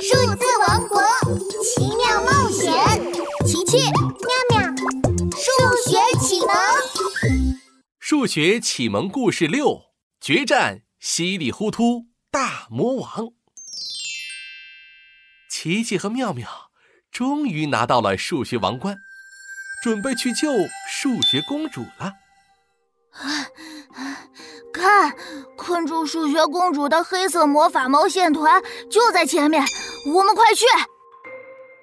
数字王国奇妙冒险，奇奇妙妙，数学启蒙。数学启蒙故事六：决战稀里糊涂大魔王。奇奇和妙妙终于拿到了数学王冠，准备去救数学公主了。看，困住数学公主的黑色魔法毛线团就在前面，我们快去！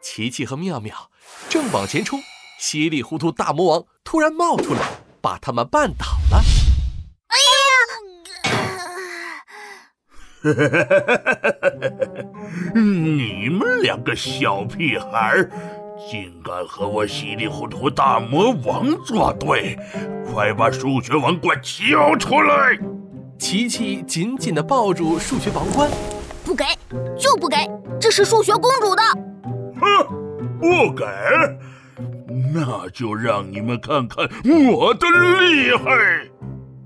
琪琪和妙妙正往前冲，稀里糊涂大魔王突然冒出来，把他们绊倒了。哎呀！你们两个小屁孩！竟敢和我稀里糊涂大魔王作对！快把数学王冠交出来！琪琪紧紧地抱住数学王冠，不给就不给，这是数学公主的。哼，不给，那就让你们看看我的厉害！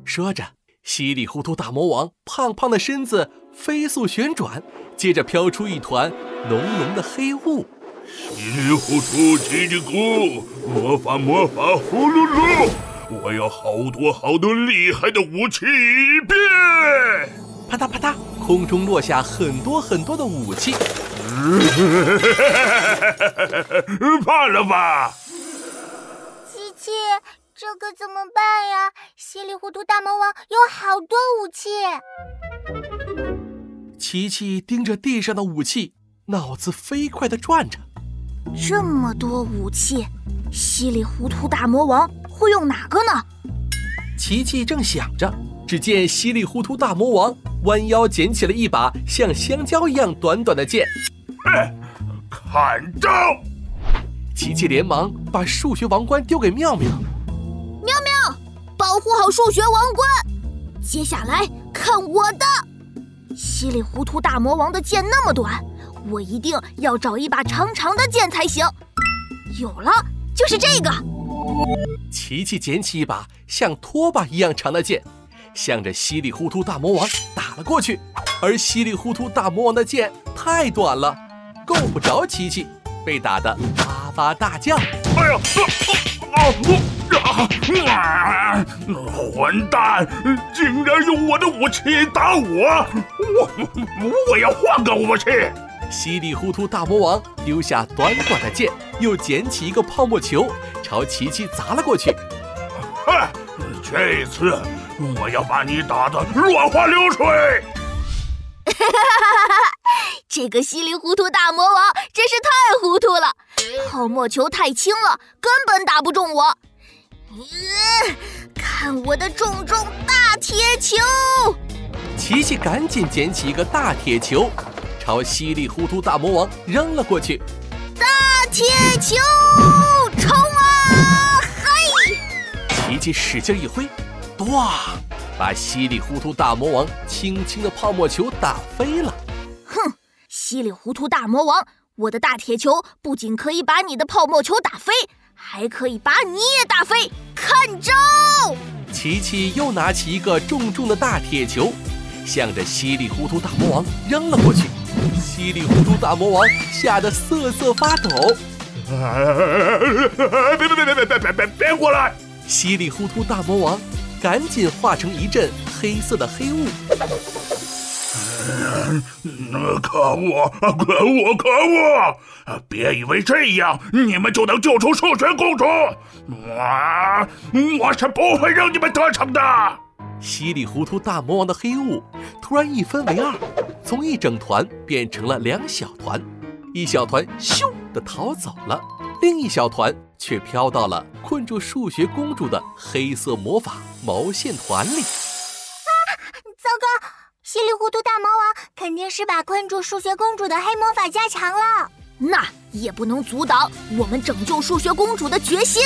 说着，稀里糊涂大魔王胖胖的身子飞速旋转，接着飘出一团浓浓的黑雾。稀里糊涂叽里咕，魔法魔法呼噜噜，我有好多好多厉害的武器变！啪嗒啪嗒，空中落下很多很多的武器。怕了吧？琪琪，这可怎么办呀？稀里糊涂大魔王有好多武器。琪琪盯着地上的武器，脑子飞快地转着。这么多武器，稀里糊涂大魔王会用哪个呢？琪琪正想着，只见稀里糊涂大魔王弯腰捡起了一把像香蕉一样短短的剑，看招！琪琪连忙把数学王冠丢给妙妙，妙妙，保护好数学王冠。接下来看我的，稀里糊涂大魔王的剑那么短。我一定要找一把长长的剑才行。有了，就是这个。琪琪捡起一把像拖把一样长的剑，向着稀里糊涂大魔王打了过去。而稀里糊涂大魔王的剑太短了，够不着琪琪，被打得哇哇大叫。哎呀！啊！啊混蛋，竟然用我的武器打我！我我要换个武器。稀里糊涂大魔王丢下短短的剑，又捡起一个泡沫球，朝琪琪砸了过去。哼，这次我要把你打得落花流水！哈哈哈哈哈！这个稀里糊涂大魔王真是太糊涂了，泡沫球太轻了，根本打不中我。嗯，看我的重重大铁球！琪琪赶紧捡起一个大铁球。朝稀里糊涂大魔王扔了过去，大铁球冲啊！嘿！琪琪使劲一挥，哇，把稀里糊涂大魔王轻轻的泡沫球打飞了。哼，稀里糊涂大魔王，我的大铁球不仅可以把你的泡沫球打飞，还可以把你也打飞，看招！琪琪又拿起一个重重的大铁球，向着稀里糊涂大魔王扔了过去。稀里糊涂大魔王吓得瑟瑟发抖，别别别别别别别别别过来！稀里糊涂大魔王赶紧化成一阵黑色的黑雾。可恶！可恶！可恶！别以为这样你们就能救出数学公主！我我是不会让你们得逞的！稀里糊涂大魔王的黑雾突然一分为二。从一整团变成了两小团，一小团咻的逃走了，另一小团却飘到了困住数学公主的黑色魔法毛线团里。糊涂大魔王肯定是把困住数学公主的黑魔法加强了，那也不能阻挡我们拯救数学公主的决心。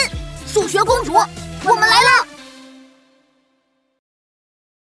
数学公主，我们来了！